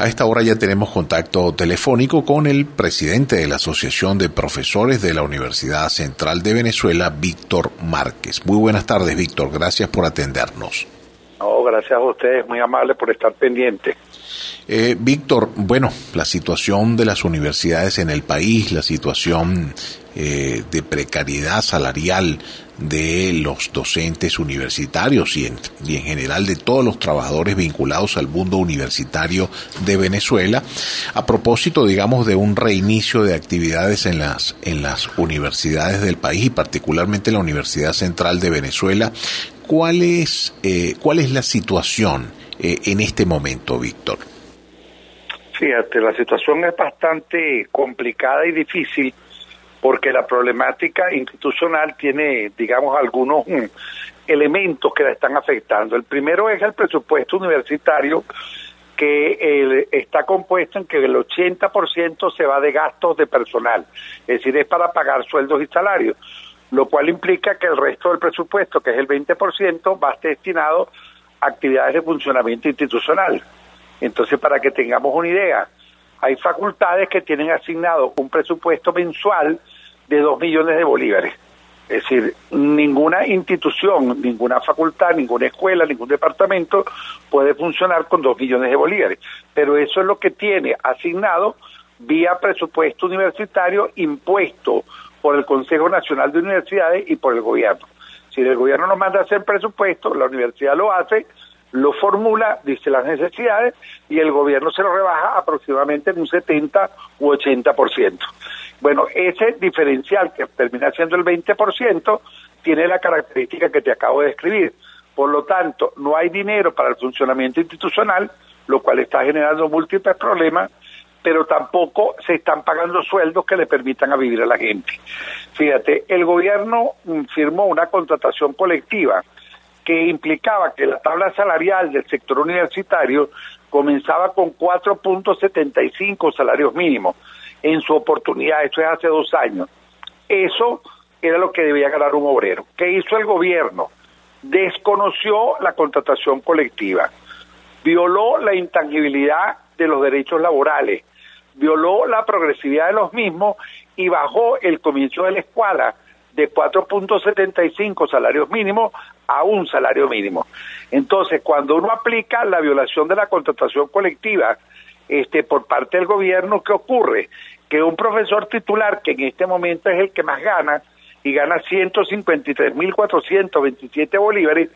A esta hora ya tenemos contacto telefónico con el presidente de la Asociación de Profesores de la Universidad Central de Venezuela, Víctor Márquez. Muy buenas tardes, Víctor. Gracias por atendernos. No, gracias a ustedes, muy amable por estar pendiente. Eh, Víctor, bueno, la situación de las universidades en el país, la situación eh, de precariedad salarial de los docentes universitarios y en, y en general de todos los trabajadores vinculados al mundo universitario de Venezuela, a propósito, digamos, de un reinicio de actividades en las, en las universidades del país y particularmente en la Universidad Central de Venezuela. ¿Cuál es, eh, cuál es la situación eh, en este momento, Víctor? Fíjate, la situación es bastante complicada y difícil porque la problemática institucional tiene, digamos, algunos mm, elementos que la están afectando. El primero es el presupuesto universitario que está compuesto en que el 80% se va de gastos de personal, es decir, es para pagar sueldos y salarios, lo cual implica que el resto del presupuesto, que es el 20%, va a estar destinado a actividades de funcionamiento institucional. Entonces, para que tengamos una idea, hay facultades que tienen asignado un presupuesto mensual de dos millones de bolívares. Es decir, ninguna institución, ninguna facultad, ninguna escuela, ningún departamento puede funcionar con dos millones de bolívares. Pero eso es lo que tiene asignado vía presupuesto universitario impuesto por el Consejo Nacional de Universidades y por el gobierno. Si el gobierno nos manda a hacer presupuesto, la universidad lo hace, lo formula, dice las necesidades y el gobierno se lo rebaja aproximadamente en un 70 u 80%. Bueno, ese diferencial que termina siendo el 20% tiene la característica que te acabo de describir. Por lo tanto, no hay dinero para el funcionamiento institucional, lo cual está generando múltiples problemas, pero tampoco se están pagando sueldos que le permitan a vivir a la gente. Fíjate, el gobierno mm, firmó una contratación colectiva que implicaba que la tabla salarial del sector universitario comenzaba con 4.75 salarios mínimos en su oportunidad, esto es hace dos años. Eso era lo que debía ganar un obrero. ¿Qué hizo el gobierno? Desconoció la contratación colectiva, violó la intangibilidad de los derechos laborales, violó la progresividad de los mismos y bajó el comienzo de la escuadra de 4.75 salarios mínimos a un salario mínimo. Entonces, cuando uno aplica la violación de la contratación colectiva este, por parte del gobierno, ¿qué ocurre? Que un profesor titular, que en este momento es el que más gana, y gana 153.427 bolívares,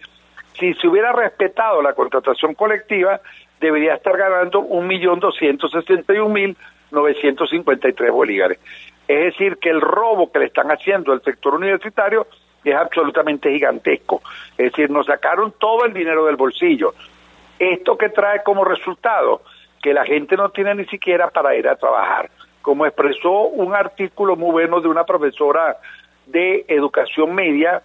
si se hubiera respetado la contratación colectiva, debería estar ganando 1.261.953 bolívares. Es decir, que el robo que le están haciendo al sector universitario es absolutamente gigantesco. Es decir, nos sacaron todo el dinero del bolsillo. ¿Esto que trae como resultado? que la gente no tiene ni siquiera para ir a trabajar. Como expresó un artículo muy bueno de una profesora de educación media,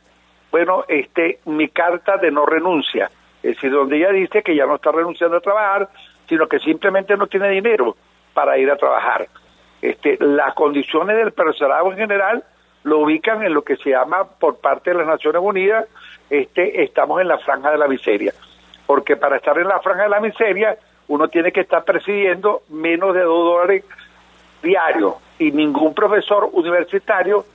bueno, este, mi carta de no renuncia, es decir, donde ella dice que ya no está renunciando a trabajar, sino que simplemente no tiene dinero para ir a trabajar. Este, las condiciones del personal en general lo ubican en lo que se llama por parte de las Naciones Unidas, este, estamos en la franja de la miseria, porque para estar en la franja de la miseria uno tiene que estar percibiendo menos de dos dólares diarios y ningún profesor universitario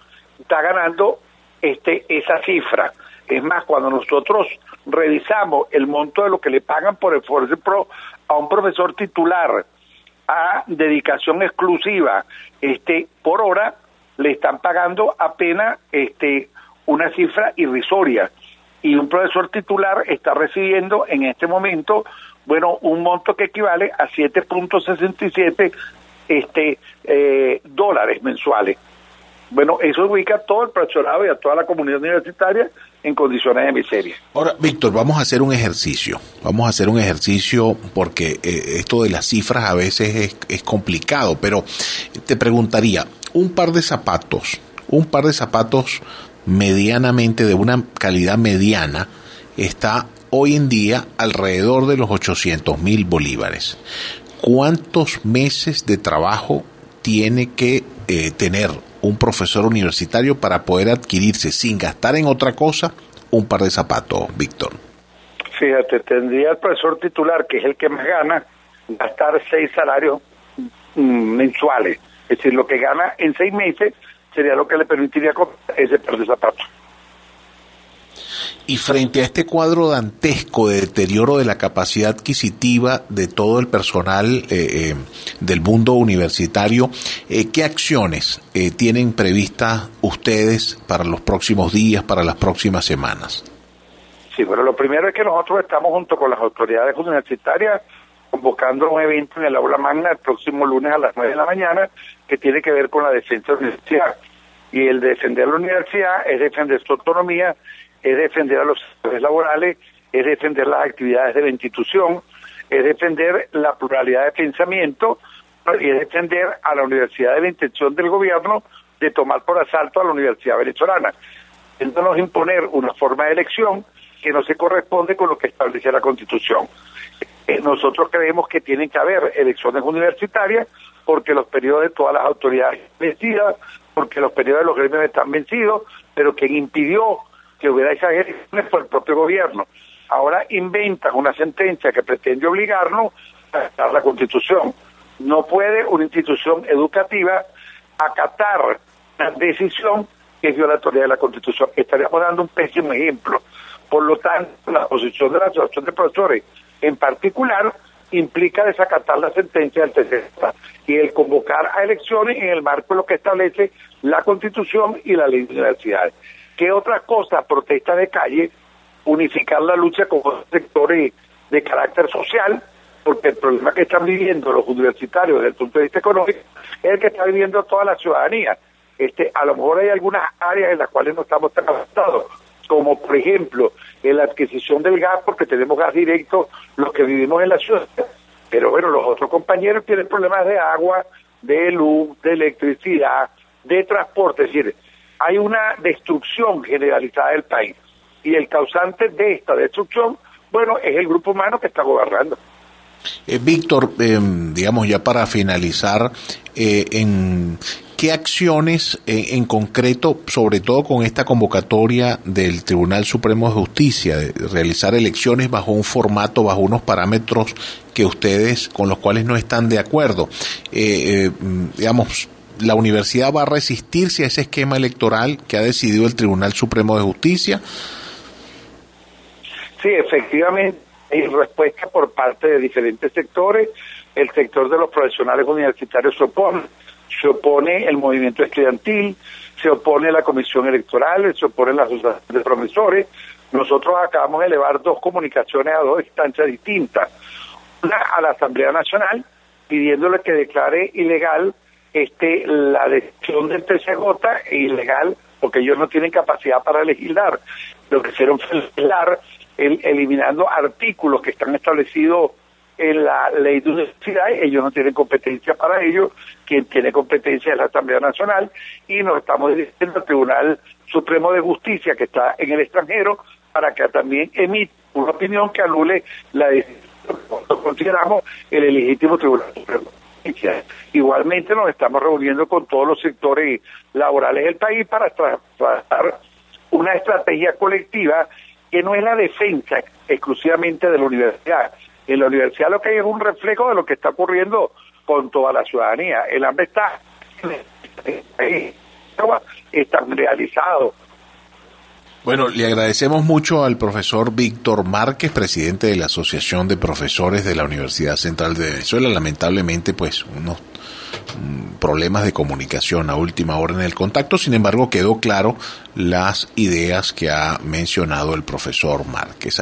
está ganando este esa cifra. Es más, cuando nosotros revisamos el monto de lo que le pagan por esfuerzo pro a un profesor titular dedicación exclusiva este por hora le están pagando apenas este una cifra irrisoria y un profesor titular está recibiendo en este momento bueno, un monto que equivale a 7.67 este, eh, dólares mensuales. Bueno, eso ubica a todo el profesorado y a toda la comunidad universitaria en condiciones de miseria. Ahora, Víctor, vamos a hacer un ejercicio. Vamos a hacer un ejercicio porque eh, esto de las cifras a veces es, complicado, pero te preguntaría, un par de zapatos, un par de zapatos medianamente de una calidad mediana está hoy en día alrededor de los 800 mil bolívares. ¿Cuántos meses de trabajo tiene que eh, tener un profesor universitario para poder adquirirse sin gastar en otra cosa un par de zapatos, Víctor? Fíjate, tendría el profesor titular, que es el que más gana, gastar seis salarios mm, mensuales. Es decir, lo que gana en seis meses sería lo que le permitiría comprar ese par de zapatos. Y frente a este cuadro dantesco de deterioro de la capacidad adquisitiva de todo el personal eh, eh, del mundo universitario, eh, ¿qué acciones tienen previstas ustedes para los próximos días, para las próximas semanas? Sí, bueno, lo primero es que nosotros estamos junto con las autoridades universitarias convocando un evento en el aula magna el próximo lunes a las 9 de la mañana que tiene que ver con la defensa de la universidad. Y el defender la universidad es defender su autonomía es defender a los sectores laborales, es defender las actividades de la institución, es defender la pluralidad de pensamiento y es defender a la universidad de la intención del gobierno de tomar por asalto a la universidad venezolana, intentándonos imponer una forma de elección que no se corresponde con lo que establece la Constitución. Eh, nosotros creemos que tienen que haber elecciones universitarias porque los periodos de todas las autoridades están vencidas, porque los periodos de los gremios están vencidos, pero quien impidió que hubiera esas elecciones por el propio gobierno. Ahora inventan una sentencia que pretende obligarnos a la Constitución. No puede una institución educativa acatar una decisión que es violatoria de la Constitución. Estaríamos dando un pésimo ejemplo. Por lo tanto, la posición de la Asociación de Profesores en particular implica desacatar la sentencia del TCJ y el convocar a elecciones en el marco de lo que establece la Constitución y la ley de universidades. ¿Qué otra cosa? Protesta de calle, unificar la lucha con sectores de carácter social, porque el problema que están viviendo los universitarios desde el punto de vista económico es el que está viviendo toda la ciudadanía. Este, a lo mejor hay algunas áreas en las cuales no estamos tan avanzados, como por ejemplo en la adquisición del gas, porque tenemos gas directo los que vivimos en la ciudad, pero bueno, los otros compañeros tienen problemas de agua, de luz, de electricidad, de transporte, es decir, hay una destrucción generalizada del país. Y el causante de esta destrucción, bueno, es el grupo humano que está gobernando. Eh, Víctor, eh, digamos ya para finalizar, eh, en qué acciones en concreto, sobre todo con esta convocatoria del Tribunal Supremo de Justicia, de realizar elecciones bajo un formato, bajo unos parámetros que ustedes con los cuales no están de acuerdo, digamos, la universidad va a resistirse a ese esquema electoral que ha decidido el Tribunal Supremo de Justicia? Sí, efectivamente, hay respuesta por parte de diferentes sectores. El sector de los profesionales universitarios se opone, se opone el movimiento estudiantil, se opone la comisión electoral, se opone la asociación de profesores. Nosotros acabamos de elevar dos comunicaciones a dos instancias distintas. Una a la Asamblea Nacional, pidiéndole que declare ilegal este, la decisión del TCJ es ilegal porque ellos no tienen capacidad para legislar. Lo que hicieron fue legislar eliminando artículos que están establecidos en la ley de universidad, ellos no tienen competencia para ello, quien tiene competencia es la Asamblea Nacional y nos estamos dirigiendo al Tribunal Supremo de Justicia que está en el extranjero para que también emita una opinión que anule la decisión que consideramos el ilegítimo Tribunal Supremo. Igualmente nos estamos reuniendo con todos los sectores laborales del país para trazar una estrategia colectiva que no es la defensa exclusivamente de la universidad. En la universidad lo que hay es un reflejo de lo que está ocurriendo con toda la ciudadanía. El hambre está, está realizado bueno, le agradecemos mucho al profesor Víctor Márquez, presidente de la Asociación de Profesores de la Universidad Central de Venezuela. Lamentablemente, pues, unos mm, problemas de comunicación a última hora en el contacto. Sin embargo, quedó claro las ideas que ha mencionado el profesor Márquez.